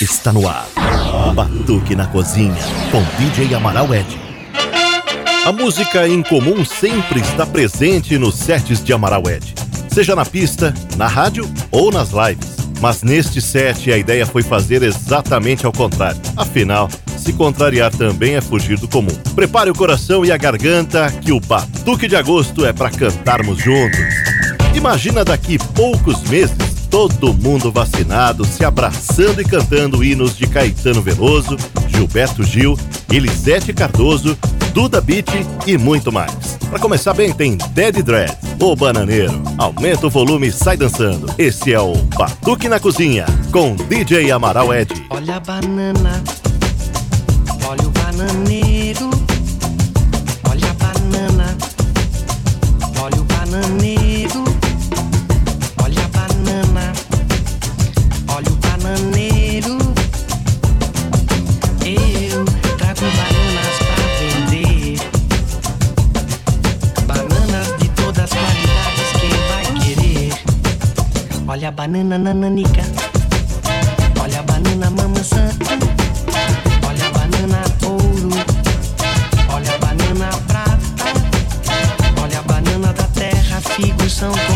Está no ar. Batuque na Cozinha, com DJ Amaral Ed. A música em comum sempre está presente nos sets de Amaral Ed, seja na pista, na rádio ou nas lives. Mas neste set a ideia foi fazer exatamente ao contrário. Afinal, se contrariar também é fugir do comum. Prepare o coração e a garganta, que o Batuque de Agosto é para cantarmos juntos. Imagina daqui poucos meses todo mundo vacinado, se abraçando e cantando hinos de Caetano Veloso, Gilberto Gil, Elisete Cardoso, Duda Beat e muito mais. Para começar bem, tem Dead Dread, o Bananeiro. Aumenta o volume e sai dançando. Esse é o Batuque na Cozinha, com DJ Amaral Ed. Olha a banana, olha o bananeiro. Banana nananica. Olha a banana maçã. Olha a banana ouro. Olha a banana prata. Olha a banana da terra, figo são tomé.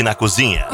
Batuque na Cozinha.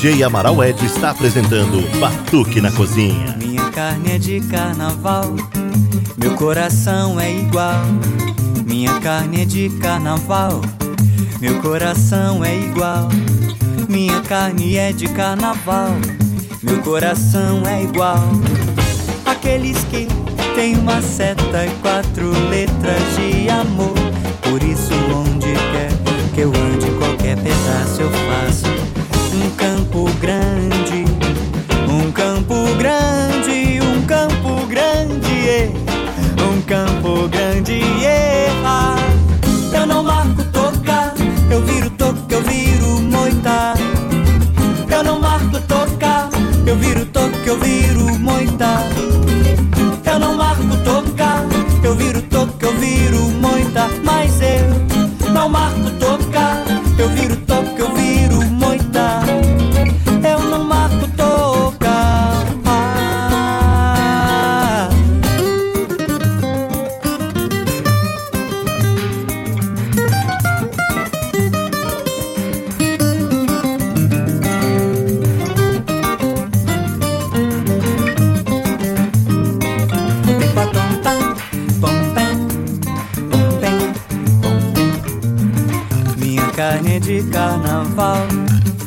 DJ Amaral Ed está apresentando Batuque na Cozinha. Minha carne é de carnaval, meu coração é igual. Minha carne é de carnaval, meu coração é igual. Minha carne é de carnaval, meu coração é igual. Aqueles que têm uma seta e quatro letras de amor. Por isso, onde quer que eu ande, qualquer pedaço eu faço campo grande,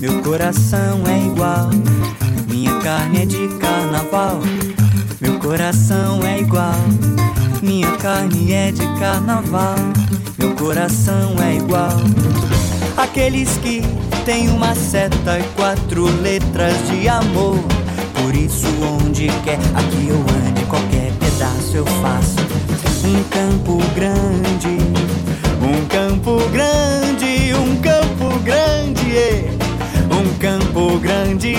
meu coração é igual. Minha carne é de carnaval, meu coração é igual. Minha carne é de carnaval, meu coração é igual. Aqueles que têm uma seta e quatro letras de amor. Por isso, onde quer aqui eu ande, qualquer pedaço eu faço. Um campo grande, um campo grande, um campo grande, um campo grande.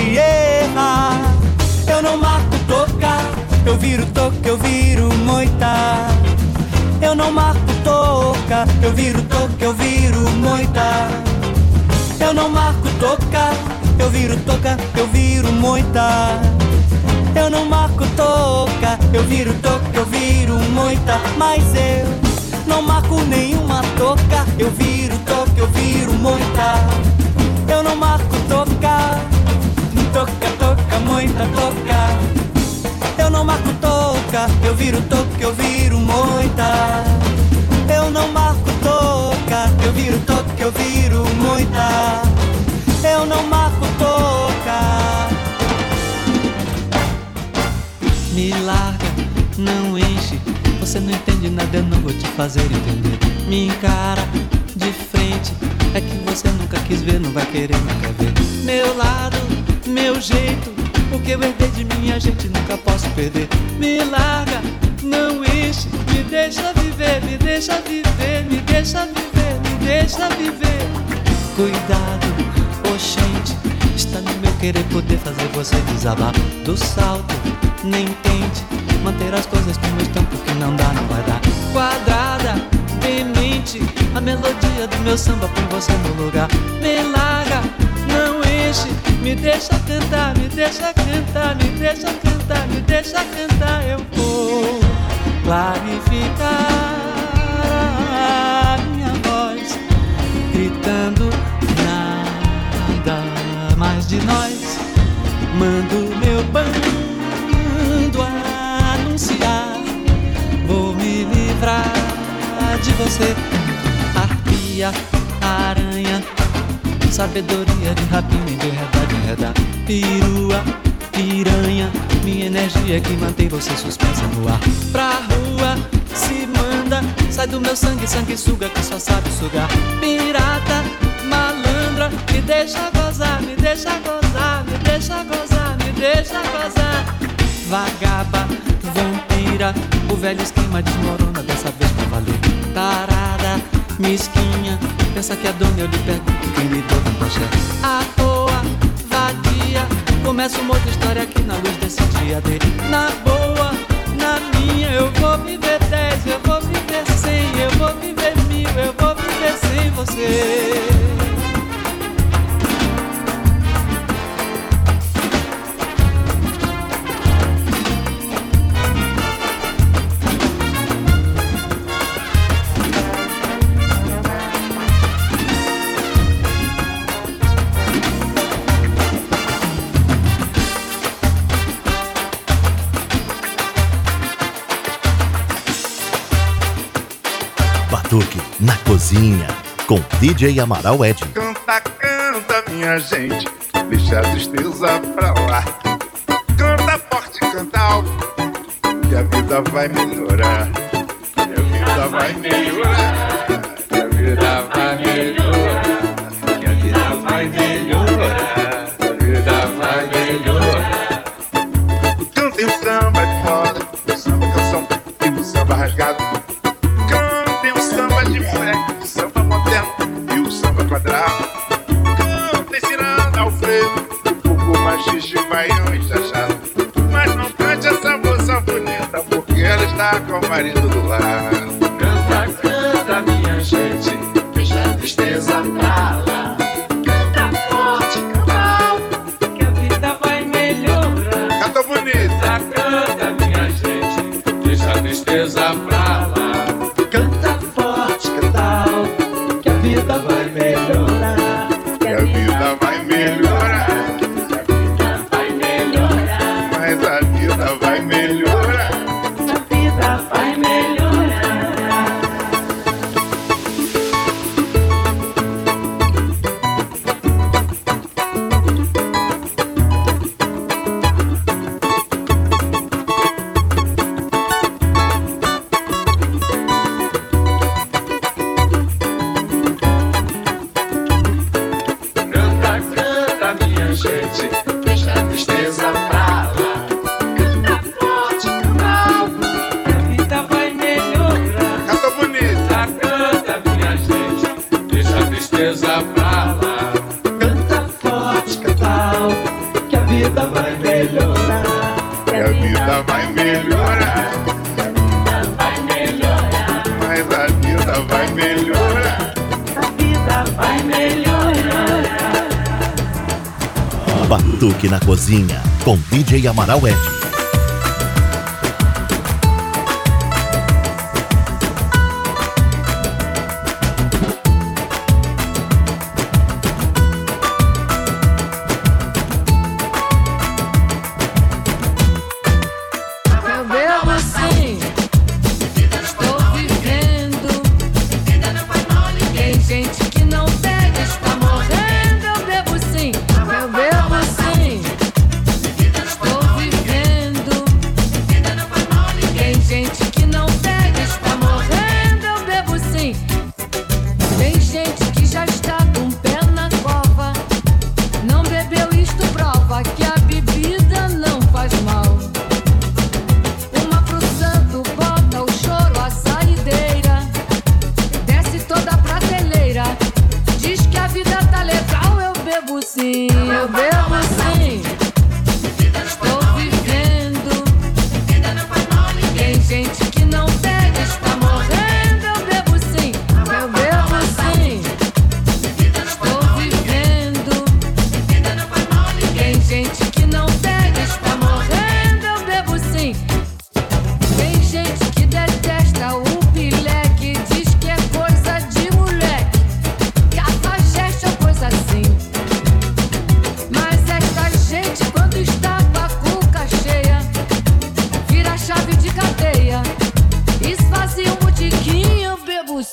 Eu não marco toca, eu viro toca, eu viro moita. Eu não marco toca, eu viro toca, eu viro moita. Eu não marco toca, eu viro toca, eu viro moita. Eu não marco toca, eu viro toca, eu viro moita. Mas eu não marco nenhuma toca, eu viro toca, eu viro moita. Eu não marco toca, toca, toca, moita, toca. Eu não marco toca, eu viro toca, eu viro moita. Eu não marco toca, eu viro toca, eu viro moita. Eu não marco toca. Me larga, não enche você não entende nada, eu não vou te fazer entender. Me encara de frente, é que você nunca quis ver, não vai querer nunca ver. Meu lado, meu jeito, o que eu herdei de minha gente nunca posso perder. Me larga, não enche, me deixa viver, me deixa viver, me deixa viver, me deixa viver. Cuidado, oxente, está no meu querer poder fazer você desabar do salto, nem tente manter as coisas como estão, porque não dá, não vai dar. Quadrada, demente, a melodia do meu samba põe você no lugar. Me larga, não enche, me deixa cantar, me deixa cantar, me deixa cantar, me deixa cantar. Eu vou clarificar a minha voz, gritando nada mais de nós. Mando meu bando Vou me livrar de você, arpia, aranha, sabedoria de rapina, enredar, de enredar, pirua, piranha, minha energia que mantém você suspensa no ar. Pra rua se manda, sai do meu sangue, sangue suga que só sabe sugar. Pirata, malandra, me deixa gozar, me deixa gozar, me deixa gozar, me deixa gozar. Vagaba, vampira, o velho esquema desmorona dessa vez pra valer. Tarada, mesquinha, pensa que é dona, eu lhe pergunto quem lhe deu com axé. À toa, vadia, começa uma outra história aqui na luz desse dia dele. Na boa, na minha, eu vou viver dez, eu vou viver cem, eu vou viver mil, eu vou viver sem você. Cozinha, com DJ Amaral Ed. Canta, canta, minha gente, deixa a tristeza pra lá. Canta forte, canta alto, que a vida vai melhorar. Que a vida vai melhorar, que a vida vai melhorar. marido do lar. melhorar. A vida vai melhorar. Mas a vida vai melhorar. A vida vai melhorar. Batuque na cozinha com DJ Amaral Edson.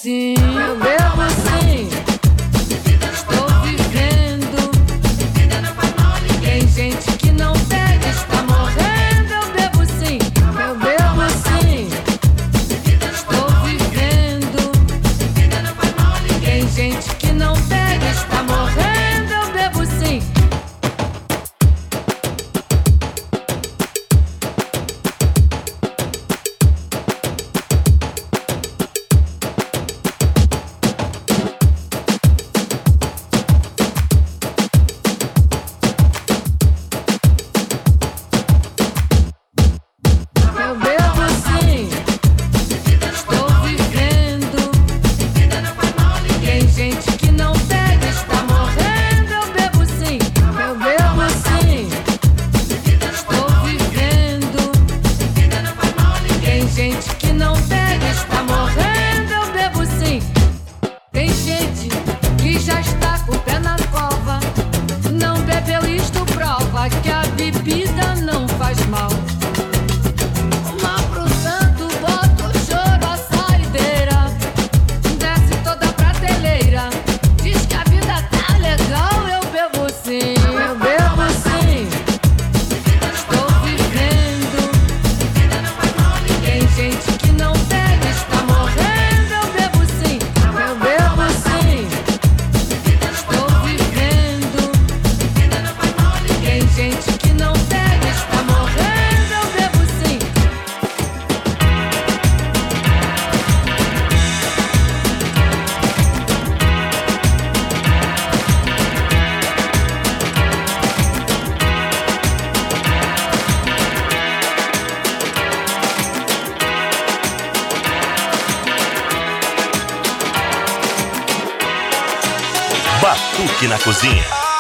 assim. Meu Deus. Batuque na Cozinha.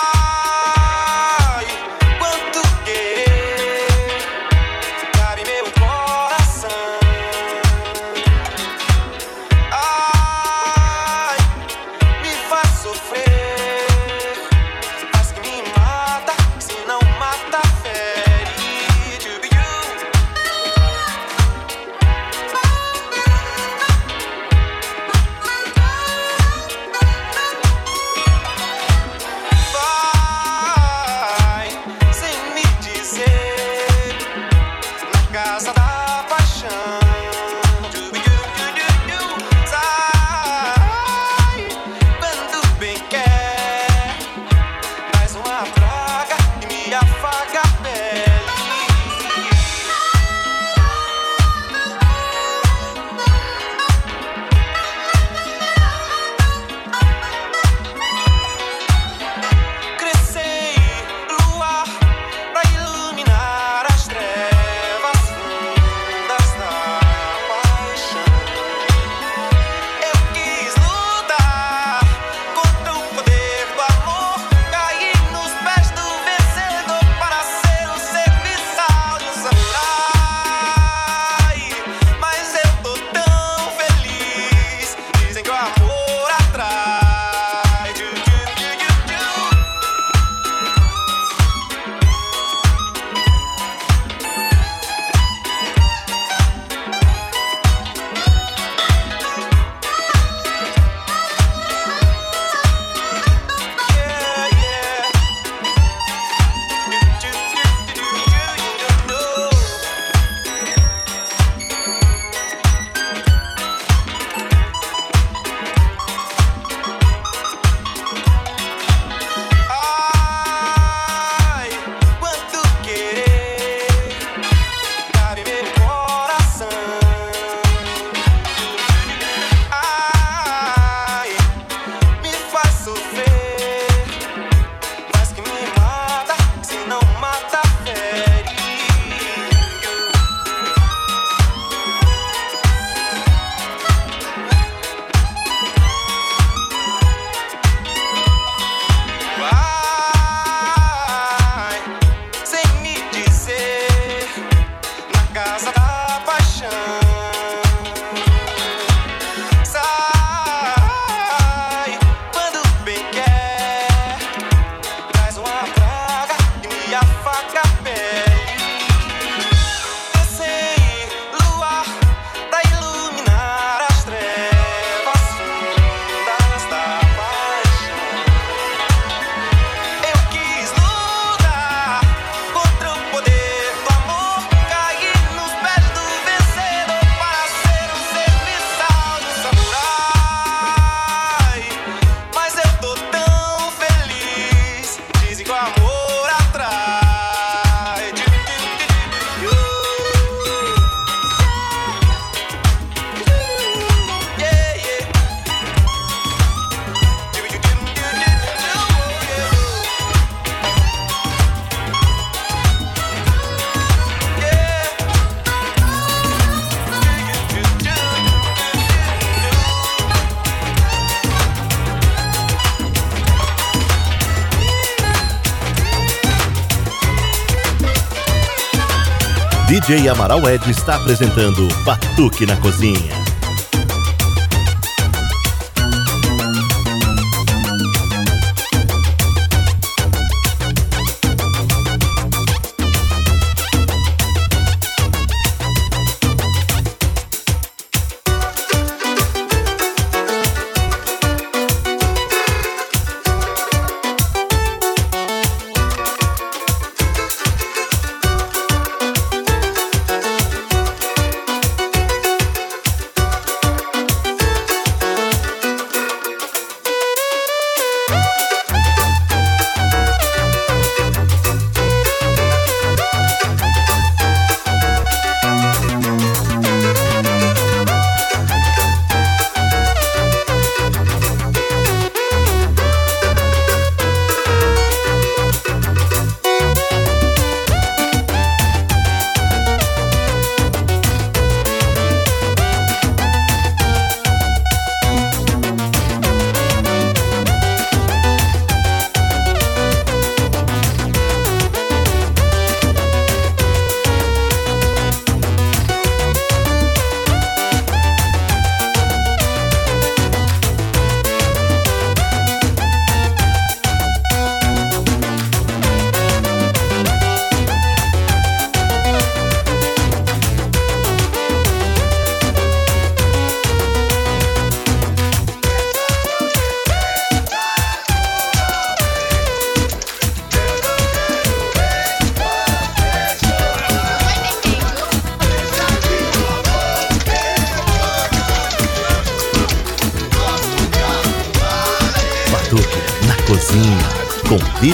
DJ Amaral Ed está apresentando Batuque na Cozinha.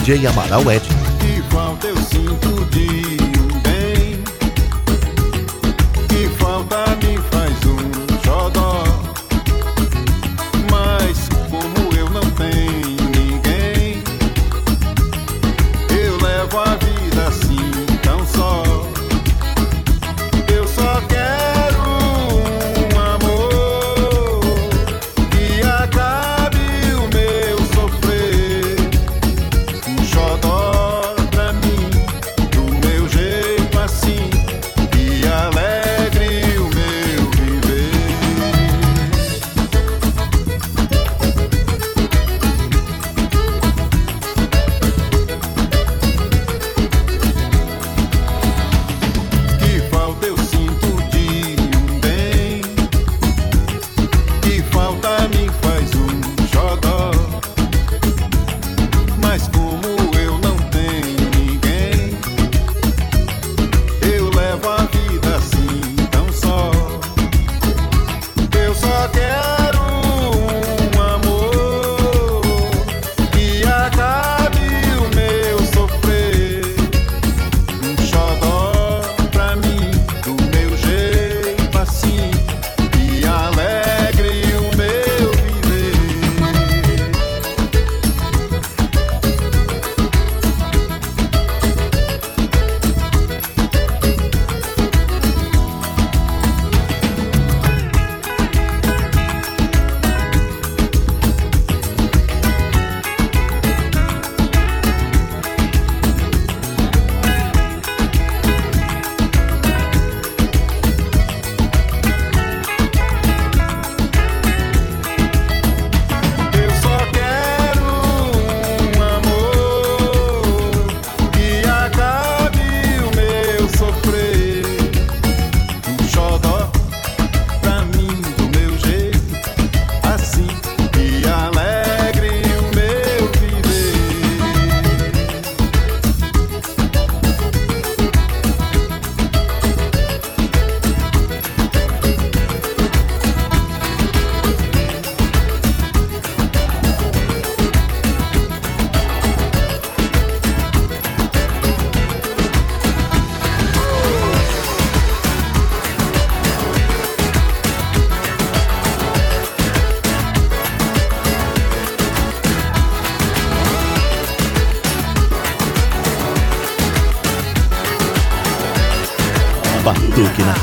DJ Amaral Ed.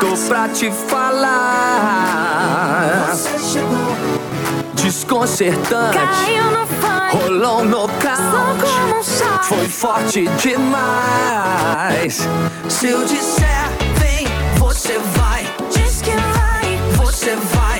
Tô pra te falar. Desconcertante. Caiu no funk. Rolou no nocaute. Foi forte demais. Se eu disser, vem, você vai. Diz que vai. Você vai.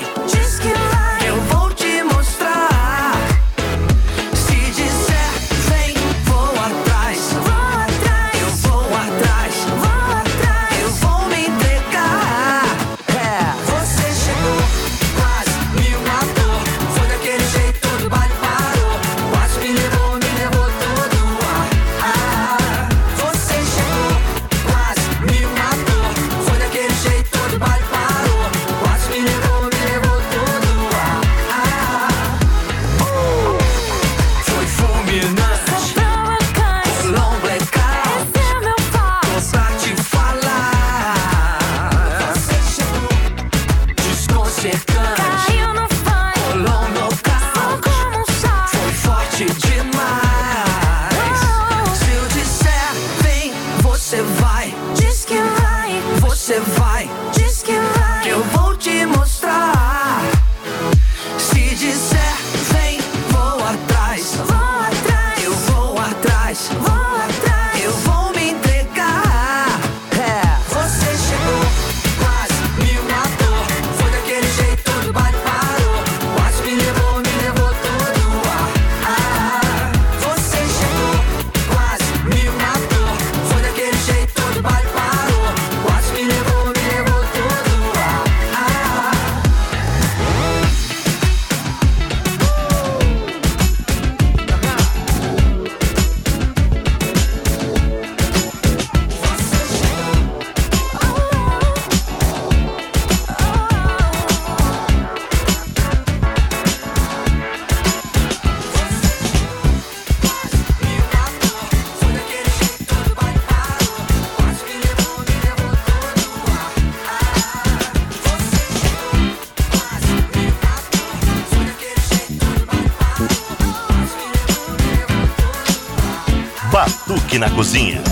na cozinha.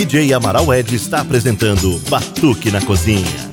DJ Amaral Ed está apresentando Batuque na Cozinha.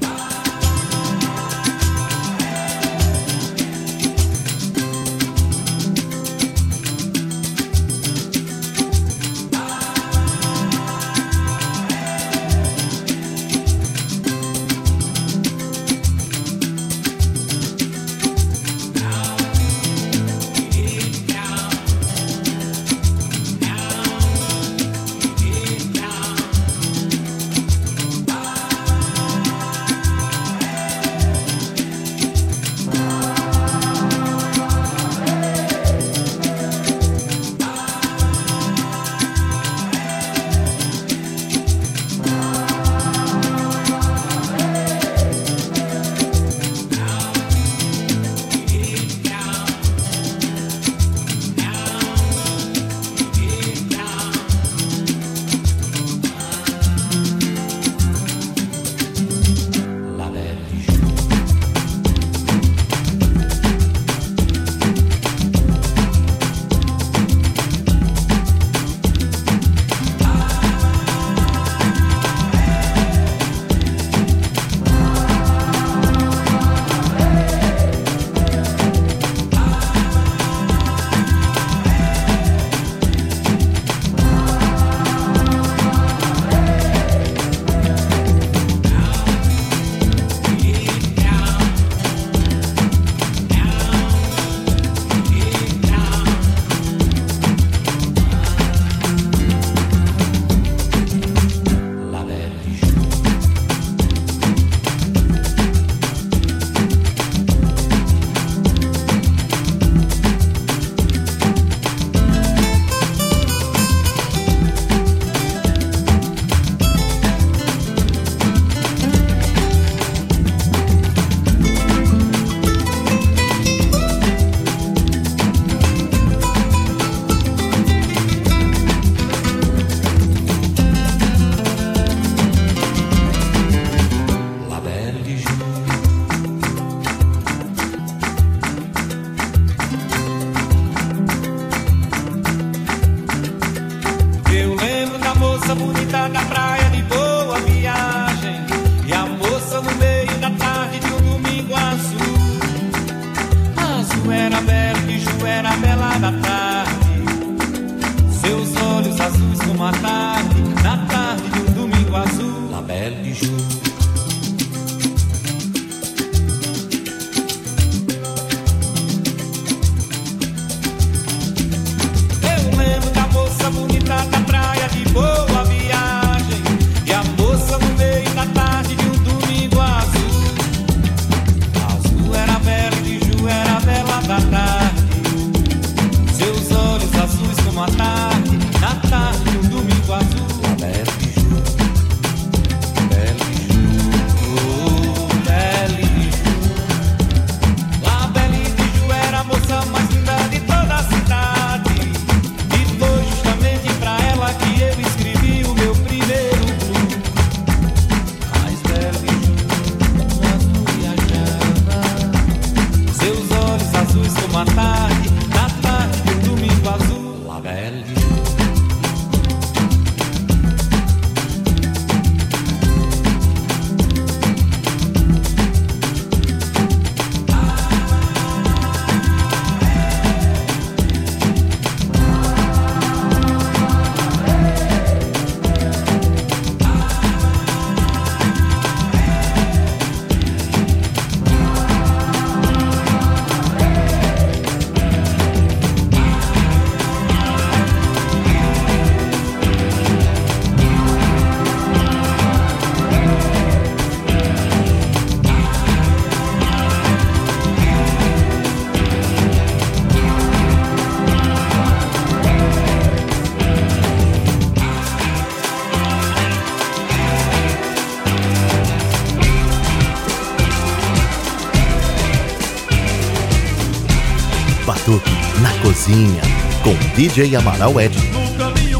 DJ Amaral Ed. No caminho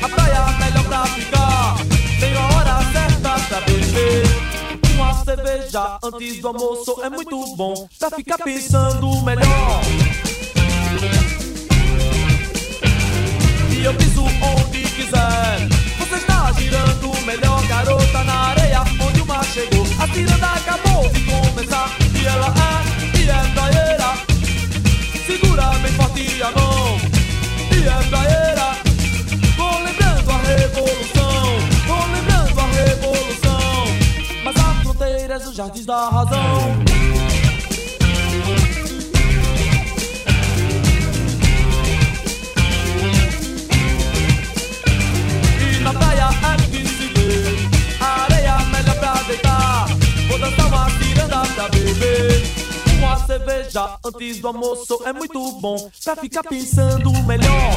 A praia melhor pra ficar. Hora certa pra beber. Uma cerveja antes do almoço é muito bom. Pra ficar pensando melhor. E eu piso onde quiser. Você está girando melhor Garota na areia onde o mar chegou. A ciranda acabou de bem forte a mão E é praieira Vou lembrando a revolução Vou lembrando a revolução. Mas há fronteiras dos jardins da razão cerveja antes do almoço é muito bom Pra ficar pensando melhor.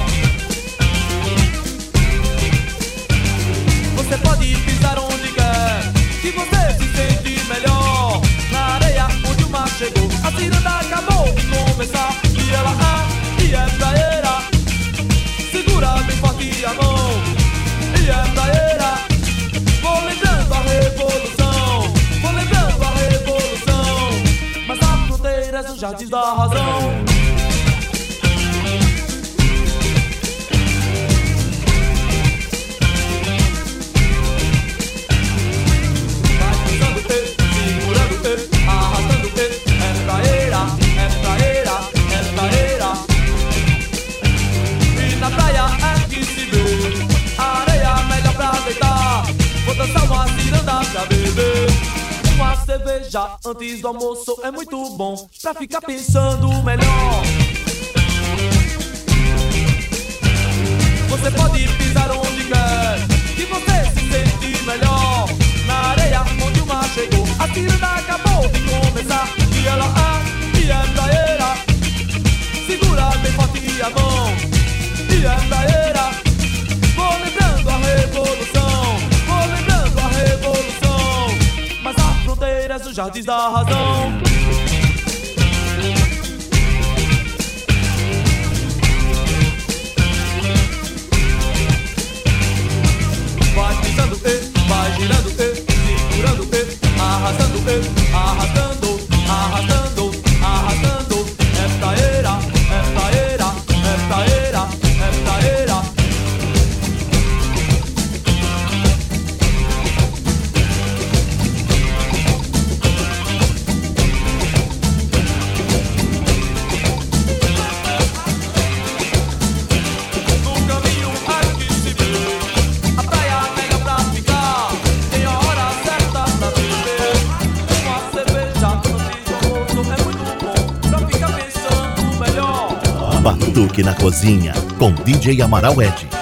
Você pode pisar onde quer Que você se sente melhor. Na areia onde o mar chegou A ciranda acabou de começar E ela é, e é praieira Segura melhor pra deitar Vou dançar uma ciranda pra beber Uma cerveja antes do almoço é muito bom Pra ficar pensando melhor. Você pode pisar onde quer Que você se sente melhor. Na areia onde o mar chegou A ciranda acabou de começar. E ela é, e é praieira Segura bem forte a mão. E é praieira Vou lembrando a revolução nos jardins da razão Cozinha, com DJ Amaral Ed.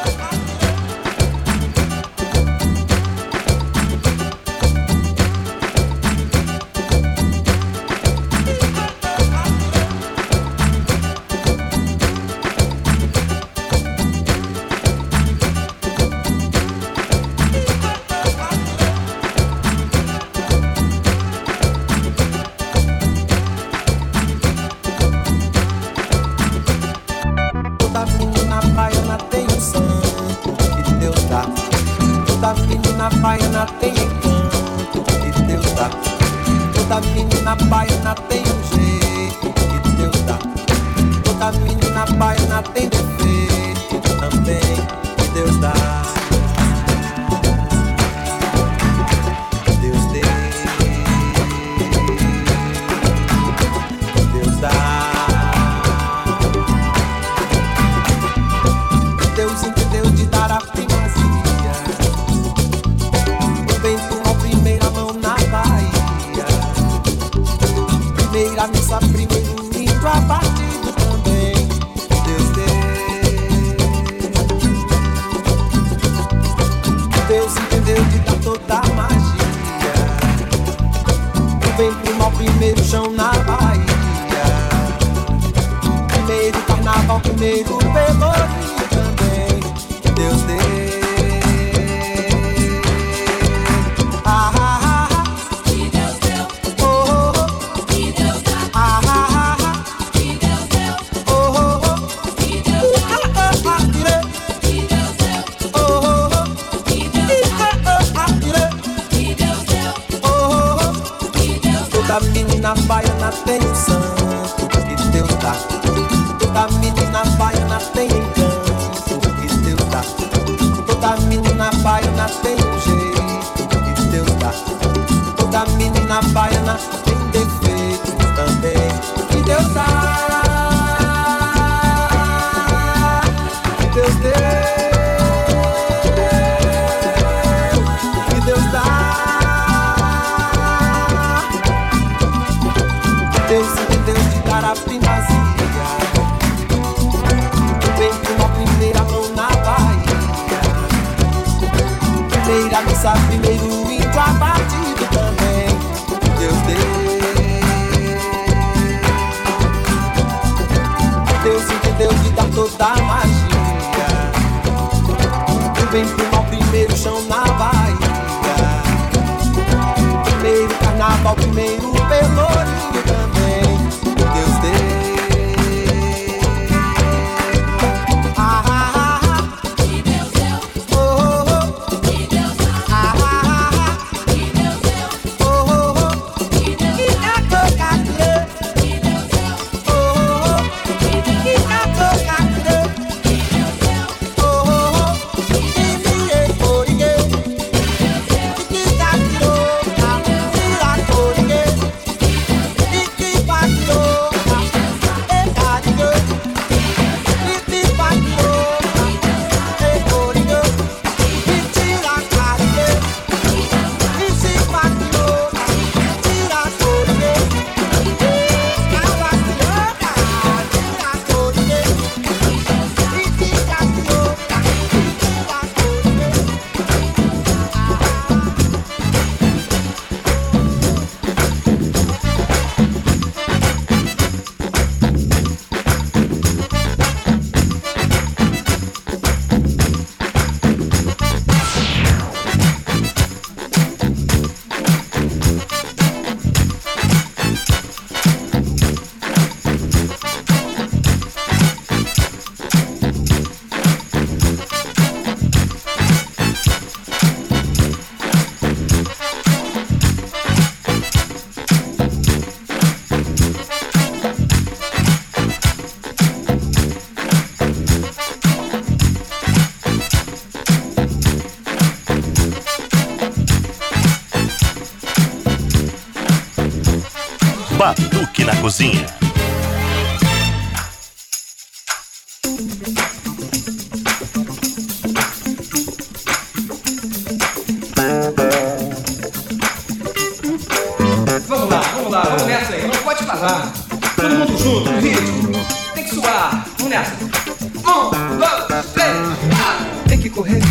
Parar. Todo mundo junto, no ritmo. Tem que suar. Vamos nessa. Um, dois, três, ah. Tem que correr,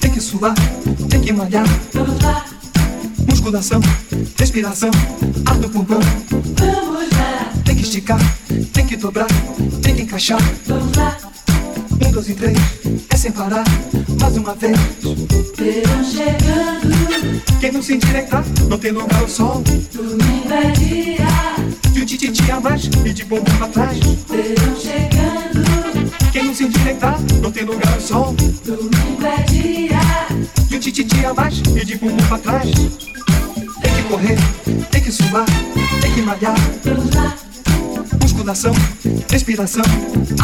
tem que suar, tem que malhar. Vamos lá, Musculação, respiração, ar no pulmão. vamos lá, Tem que esticar, tem que dobrar, tem que encaixar. vamos lá. Um, dois e três, é sem parar, mais uma vez. Verão chegando, Quem não se endireitar, não tem lugar ao sol. domingo é dia. De um tititi a mais e de bumbum pra trás. Verão chegando, Quem não se endireitar, não tem lugar ao sol. domingo é dia. De um tititi a mais e de bumbum pra trás. Tem que correr, tem que suar, tem que malhar. Vamos lá, Musculação, respiração,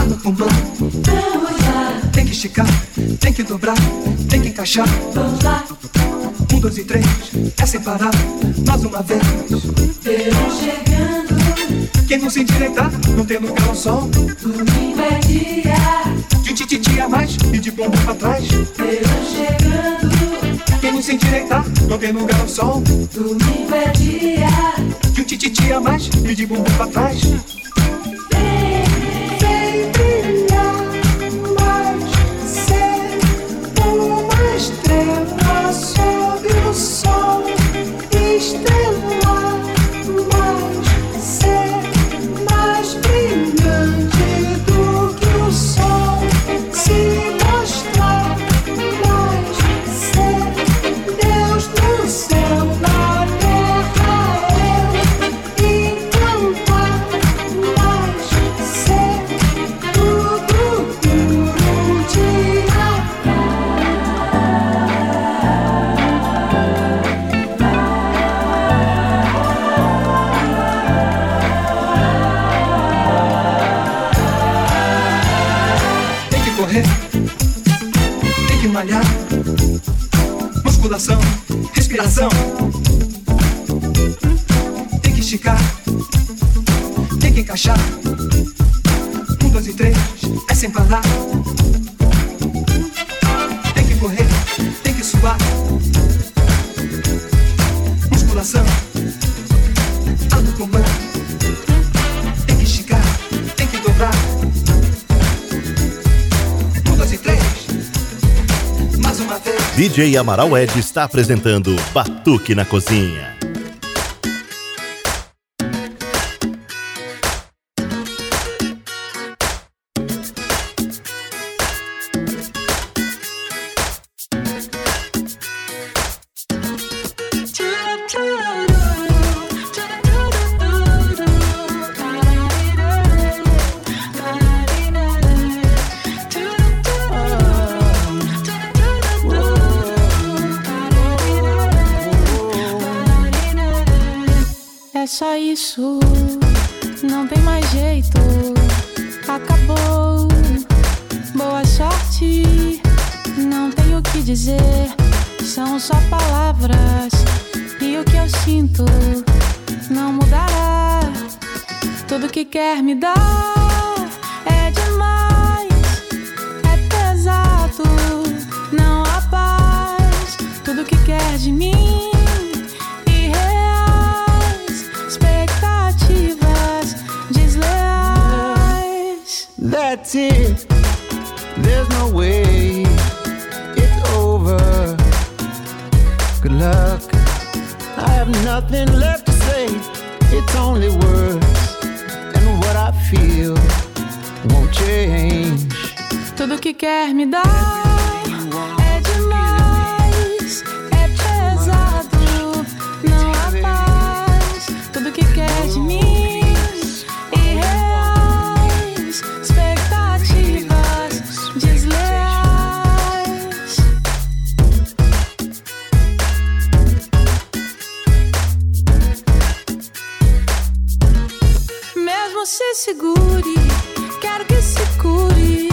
no pulmão. vamos lá, Tem que esticar, tem que dobrar, tem que encaixar. vamos lá. Um, dois e três, é sem parar, mais uma vez. Verão chegando, Quem não se endireitar, não tem lugar ao sol. domingo é dia. De tititi a mais e de bumbum pra trás. Verão chegando, Quem não se endireitar, não tem lugar ao sol. domingo é dia. De um tititi a mais e de bumbum pra trás. DJ Amaral Ed está apresentando Batuque na Cozinha. That's it. There's no way it's over. Good luck. I have nothing left to say. It's only words. What. Tudo que quer me dar é demais, é pesado, não há paz. Tudo que quer de mim, segure, quero que se cure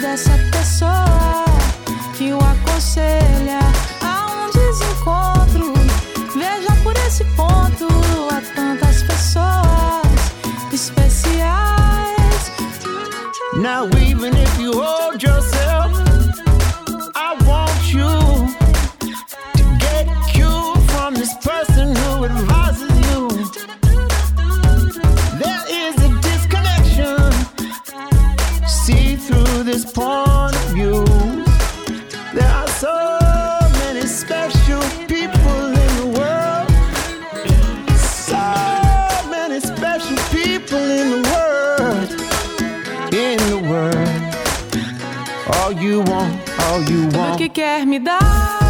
dessa pessoa que o aconselha a um desencontro. Veja por esse ponto há tantas pessoas especiais. Now, even if you hold quer me dar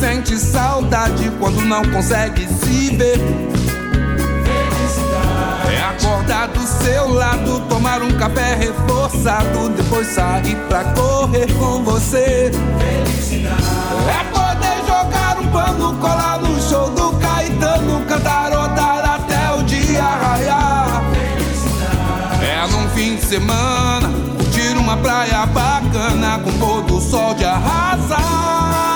Sente saudade quando não consegue se ver. É acordar do seu lado, tomar um café reforçado, depois sair pra correr com você. É poder jogar um pano, colar no show do Caetano, cantarotar até o dia raiar. É num fim de semana, curtir uma praia bacana com pôr do sol de arrasar.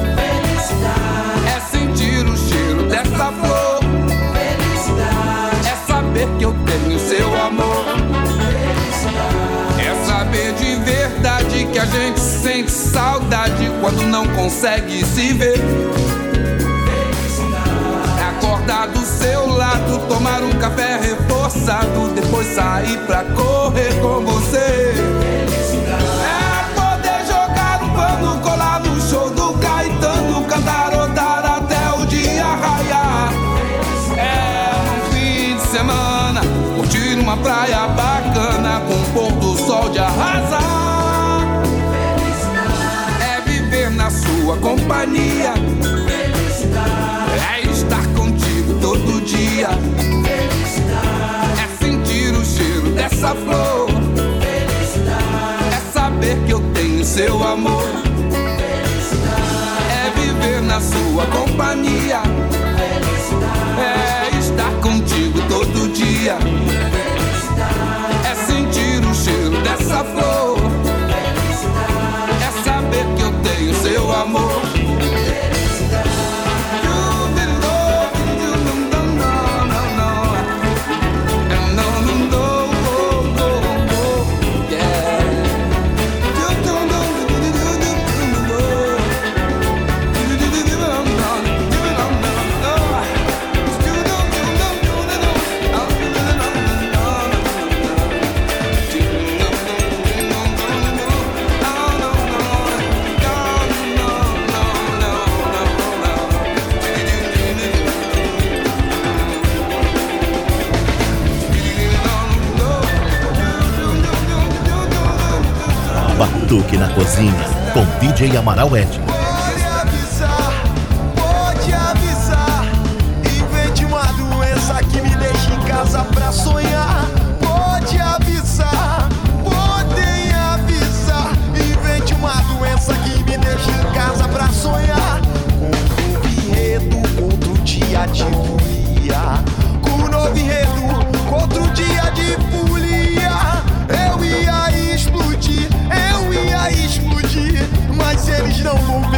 Saber que eu tenho seu amor. É saber de verdade que a gente sente saudade quando não consegue se ver. Acordar do seu lado, tomar um café reforçado, depois sair pra correr com você. É poder jogar um pano, colar no show do uma praia bacana com pôr do sol de arrasar. É viver na sua companhia. É estar contigo todo dia. É sentir o cheiro dessa flor. É saber que eu tenho seu amor. É viver na sua companhia. Na Cozinha, com DJ Amaral Ed. Mas eles não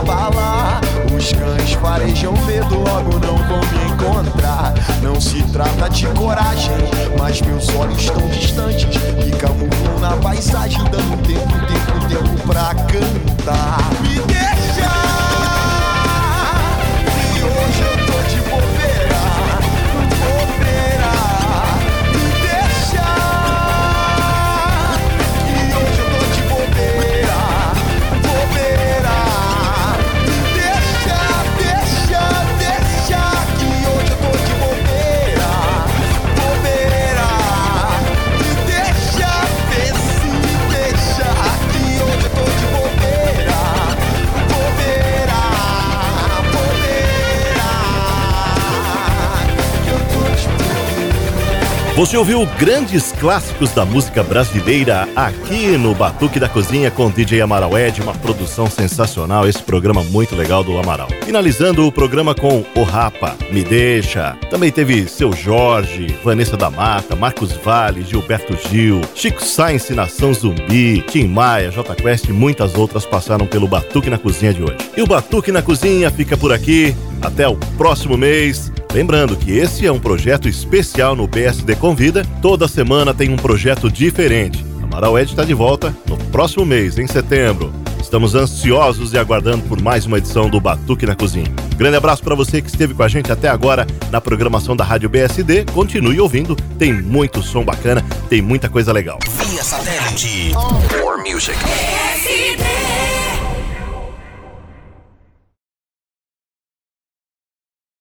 abalar. Os cães farejam medo, logo não vão me encontrar. Não se trata de coragem, mas meus olhos estão distantes e camuflam na paisagem, dando tempo, tempo, tempo pra cantar. Me deixa! E hoje eu tô de bobeira, Você ouviu grandes clássicos da música brasileira aqui no Batuque da Cozinha com DJ Amaral Ed, uma produção sensacional, esse programa muito legal do Amaral. Finalizando o programa com O Rapa, Me Deixa, também teve Seu Jorge, Vanessa da Mata, Marcos Vale, Gilberto Gil, Chico Sainz, Nação Zumbi, Tim Maia, J Quest e muitas outras passaram pelo Batuque na Cozinha de hoje. E o Batuque na Cozinha fica por aqui, até o próximo mês. Lembrando que esse é um projeto especial no PSD Convida. Toda semana tem um projeto diferente. Amaral Ed está de volta no próximo mês, em setembro. Estamos ansiosos e aguardando por mais uma edição do Batuque na Cozinha. Grande abraço para você que esteve com a gente até agora na programação da Rádio BSD. Continue ouvindo, tem muito som bacana, tem muita coisa legal. Via satélite. More music. PSD.